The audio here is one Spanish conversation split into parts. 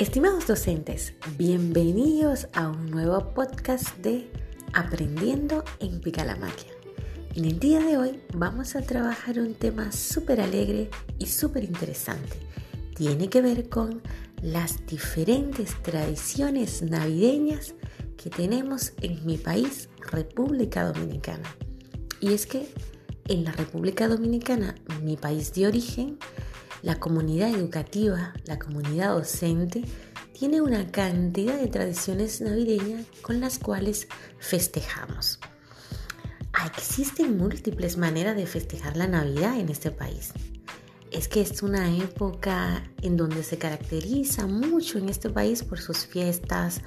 Estimados docentes, bienvenidos a un nuevo podcast de Aprendiendo en Picalamaquia. En el día de hoy vamos a trabajar un tema súper alegre y súper interesante. Tiene que ver con las diferentes tradiciones navideñas que tenemos en mi país, República Dominicana. Y es que en la República Dominicana, mi país de origen, la comunidad educativa, la comunidad docente, tiene una cantidad de tradiciones navideñas con las cuales festejamos. Existen múltiples maneras de festejar la Navidad en este país. Es que es una época en donde se caracteriza mucho en este país por sus fiestas,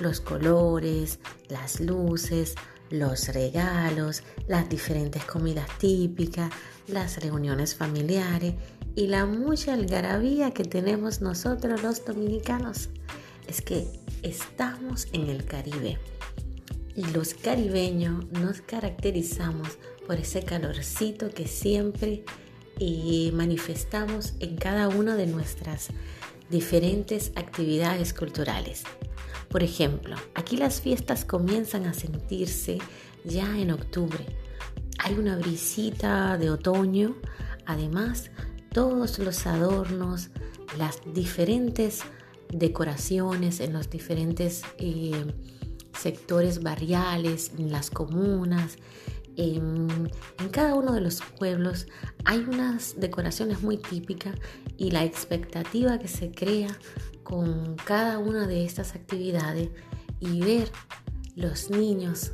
los colores, las luces, los regalos, las diferentes comidas típicas, las reuniones familiares y la mucha algarabía que tenemos nosotros los dominicanos. Es que estamos en el Caribe y los caribeños nos caracterizamos por ese calorcito que siempre eh, manifestamos en cada una de nuestras diferentes actividades culturales. Por ejemplo, aquí las fiestas comienzan a sentirse ya en octubre. Hay una brisita de otoño, además todos los adornos, las diferentes decoraciones en los diferentes eh, sectores barriales, en las comunas, en, en, cada uno de los pueblos hay unas decoraciones muy típicas y la expectativa que se crea con cada una de estas actividades y ver los niños,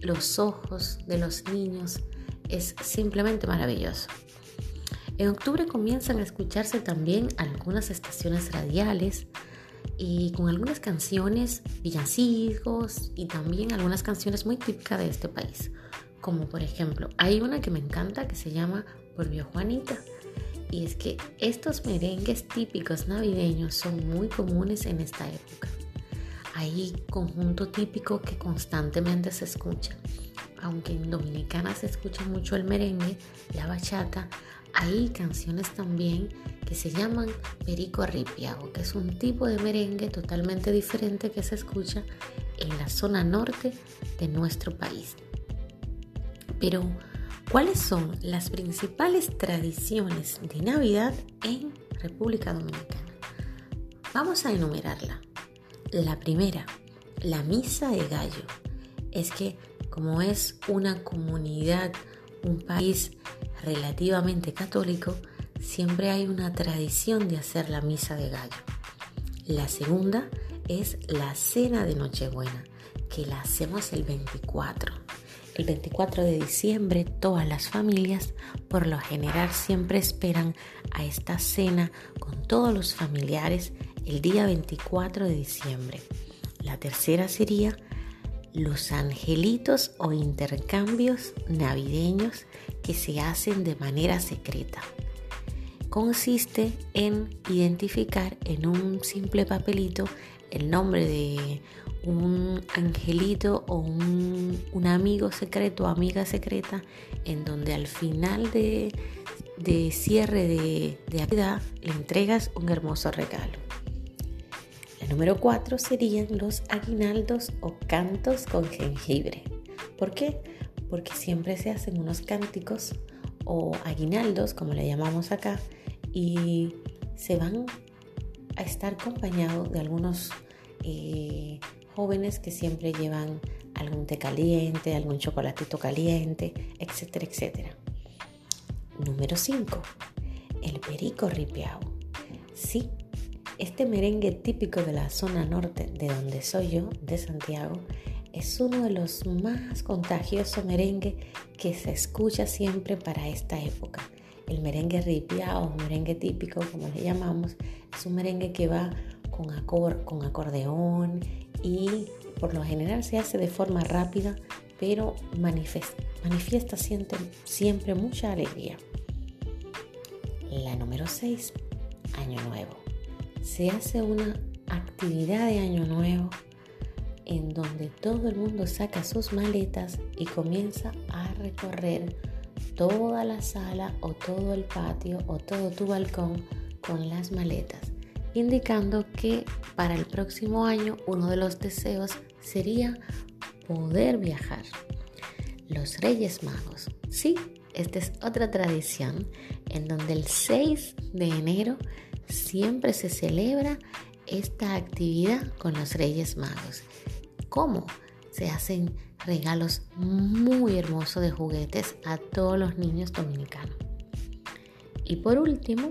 los ojos de los niños es simplemente maravilloso. En octubre comienzan a escucharse también algunas estaciones radiales y con algunas canciones, villancicos y también algunas canciones muy típicas de este país. Como por ejemplo, hay una que me encanta que se llama Volvió Juanita. Y es que estos merengues típicos navideños son muy comunes en esta época. Hay conjunto típico que constantemente se escucha. Aunque en Dominicana se escucha mucho el merengue, la bachata, hay canciones también que se llaman perico arripiado, que es un tipo de merengue totalmente diferente que se escucha en la zona norte de nuestro país. Pero, ¿cuáles son las principales tradiciones de Navidad en República Dominicana? Vamos a enumerarla. La primera, la misa de gallo. Es que como es una comunidad, un país relativamente católico, siempre hay una tradición de hacer la misa de gallo. La segunda es la cena de Nochebuena, que la hacemos el 24. El 24 de diciembre todas las familias por lo general siempre esperan a esta cena con todos los familiares el día 24 de diciembre. La tercera sería los angelitos o intercambios navideños que se hacen de manera secreta. Consiste en identificar en un simple papelito el nombre de un angelito o un, amigo secreto o amiga secreta en donde al final de, cierre de, de actividad le entregas un hermoso regalo. Número 4 serían los aguinaldos o cantos con jengibre. ¿Por qué? Porque siempre se hacen unos cánticos o aguinaldos, como le llamamos acá, y se van a estar acompañados de algunos eh, jóvenes que siempre llevan algún té caliente, algún chocolatito caliente, etcétera, etcétera. Número 5. El perico ripiao. Sí, este merengue típico de la zona norte de donde soy yo, de Santiago, es uno de los más contagiosos merengue que se escucha siempre para esta época. El merengue ripiado, merengue típico, como le llamamos, es un merengue que va con, con acordeón y por lo general se hace de forma rápida, pero manifiesta, manifiesta siempre, siempre mucha alegría. La número 6, Año Nuevo se hace una actividad de año nuevo en donde todo el mundo saca sus maletas y comienza a recorrer toda la sala o todo el patio o todo tu balcón con las maletas. indicando que para el próximo año uno de los deseos sería poder viajar. Los Reyes Magos. Sí, esta es otra tradición en donde el 6 de enero siempre se celebra esta actividad con los Reyes Magos. ¿Cómo? Se hacen regalos muy hermosos de juguetes a todos los niños dominicanos. Y por último,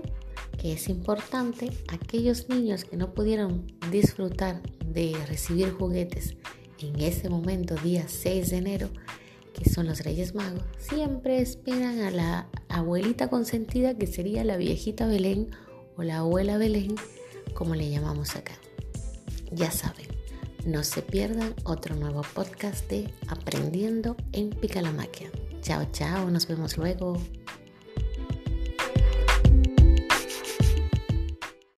que es importante, aquellos niños que no pudieron disfrutar de recibir juguetes en ese momento, día 6 de enero, que son los Reyes Magos, siempre esperan a la abuelita consentida, que sería la viejita Belén o la abuela Belén, como le llamamos acá. Ya saben, no se pierdan otro nuevo podcast de Aprendiendo en Picalamaquia. Chao, chao, nos vemos luego.